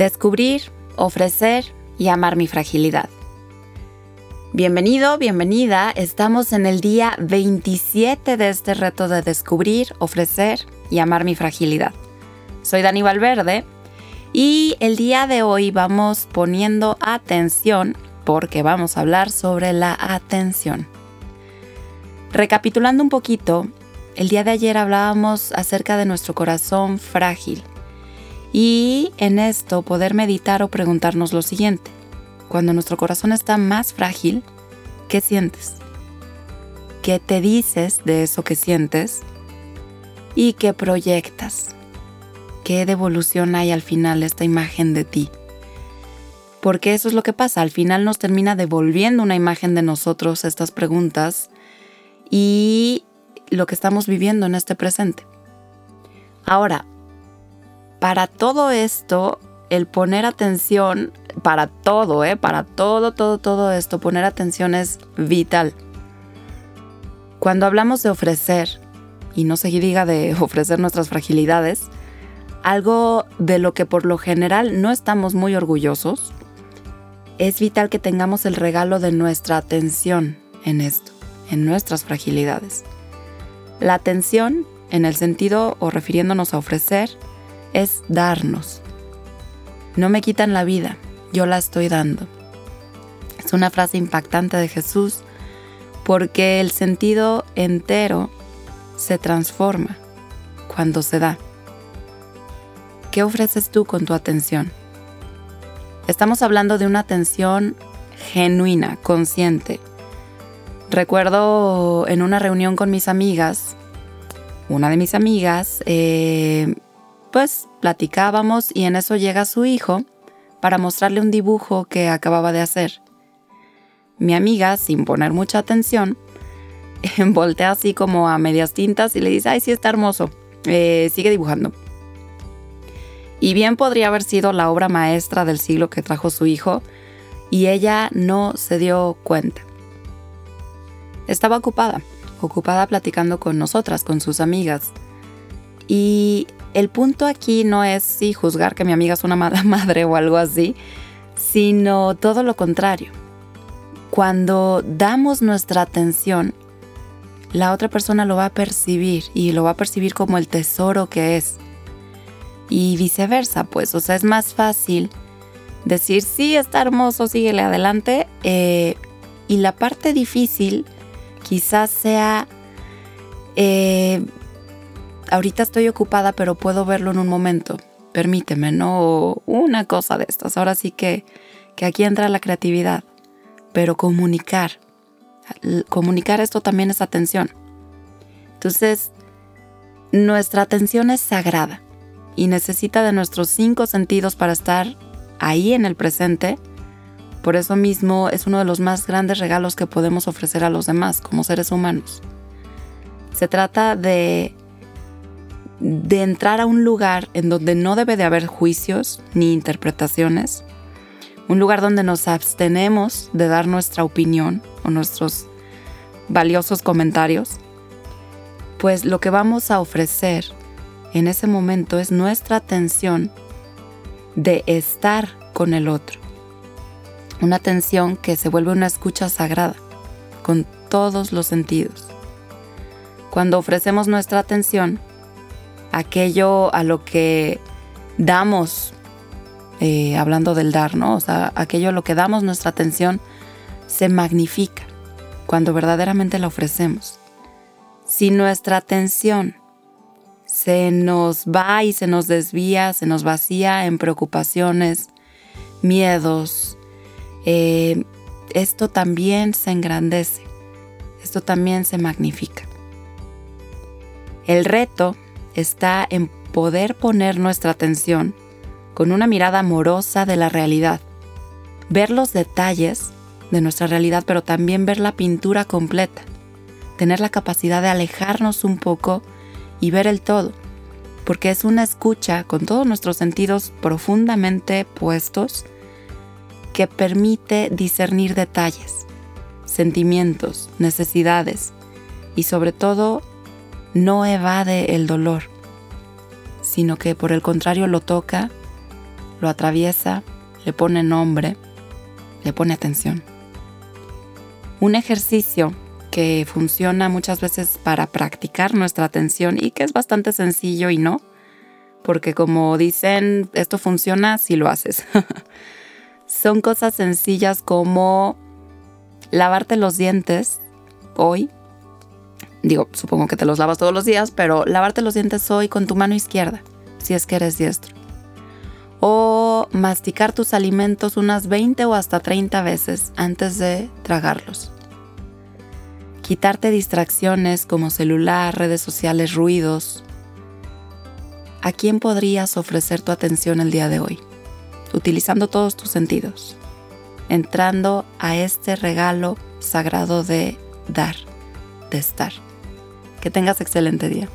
Descubrir, ofrecer y amar mi fragilidad. Bienvenido, bienvenida. Estamos en el día 27 de este reto de descubrir, ofrecer y amar mi fragilidad. Soy Dani Valverde y el día de hoy vamos poniendo atención porque vamos a hablar sobre la atención. Recapitulando un poquito, el día de ayer hablábamos acerca de nuestro corazón frágil y en esto poder meditar o preguntarnos lo siguiente. Cuando nuestro corazón está más frágil, ¿qué sientes? ¿Qué te dices de eso que sientes? ¿Y qué proyectas? ¿Qué devolución hay al final esta imagen de ti? Porque eso es lo que pasa, al final nos termina devolviendo una imagen de nosotros estas preguntas y lo que estamos viviendo en este presente. Ahora, para todo esto, el poner atención, para todo, ¿eh? para todo, todo, todo esto, poner atención es vital. Cuando hablamos de ofrecer, y no se diga de ofrecer nuestras fragilidades, algo de lo que por lo general no estamos muy orgullosos, es vital que tengamos el regalo de nuestra atención en esto, en nuestras fragilidades. La atención, en el sentido o refiriéndonos a ofrecer, es darnos. No me quitan la vida, yo la estoy dando. Es una frase impactante de Jesús porque el sentido entero se transforma cuando se da. ¿Qué ofreces tú con tu atención? Estamos hablando de una atención genuina, consciente. Recuerdo en una reunión con mis amigas, una de mis amigas eh, pues platicábamos y en eso llega su hijo para mostrarle un dibujo que acababa de hacer. Mi amiga, sin poner mucha atención, voltea así como a medias tintas y le dice, ay, sí está hermoso, eh, sigue dibujando. Y bien podría haber sido la obra maestra del siglo que trajo su hijo, y ella no se dio cuenta. Estaba ocupada, ocupada platicando con nosotras, con sus amigas. Y el punto aquí no es si juzgar que mi amiga es una mala madre o algo así, sino todo lo contrario. Cuando damos nuestra atención, la otra persona lo va a percibir y lo va a percibir como el tesoro que es. Y viceversa, pues, o sea, es más fácil decir, sí, está hermoso, síguele adelante. Eh, y la parte difícil quizás sea eh, ahorita estoy ocupada, pero puedo verlo en un momento. Permíteme, no una cosa de estas. Ahora sí que, que aquí entra la creatividad, pero comunicar. Comunicar esto también es atención. Entonces, nuestra atención es sagrada y necesita de nuestros cinco sentidos para estar ahí en el presente. Por eso mismo es uno de los más grandes regalos que podemos ofrecer a los demás como seres humanos. Se trata de de entrar a un lugar en donde no debe de haber juicios ni interpretaciones, un lugar donde nos abstenemos de dar nuestra opinión o nuestros valiosos comentarios, pues lo que vamos a ofrecer en ese momento es nuestra atención de estar con el otro. Una atención que se vuelve una escucha sagrada, con todos los sentidos. Cuando ofrecemos nuestra atención, aquello a lo que damos, eh, hablando del dar, ¿no? O sea, aquello a lo que damos nuestra atención se magnifica cuando verdaderamente la ofrecemos. Si nuestra atención se nos va y se nos desvía, se nos vacía en preocupaciones, miedos, eh, esto también se engrandece, esto también se magnifica. El reto está en poder poner nuestra atención con una mirada amorosa de la realidad, ver los detalles de nuestra realidad, pero también ver la pintura completa, tener la capacidad de alejarnos un poco y ver el todo, porque es una escucha con todos nuestros sentidos profundamente puestos que permite discernir detalles, sentimientos, necesidades y sobre todo no evade el dolor, sino que por el contrario lo toca, lo atraviesa, le pone nombre, le pone atención. Un ejercicio que funciona muchas veces para practicar nuestra atención y que es bastante sencillo y no, porque como dicen, esto funciona si lo haces. Son cosas sencillas como lavarte los dientes hoy. Digo, supongo que te los lavas todos los días, pero lavarte los dientes hoy con tu mano izquierda, si es que eres diestro. O masticar tus alimentos unas 20 o hasta 30 veces antes de tragarlos quitarte distracciones como celular, redes sociales, ruidos. ¿A quién podrías ofrecer tu atención el día de hoy? Utilizando todos tus sentidos, entrando a este regalo sagrado de dar, de estar. Que tengas excelente día.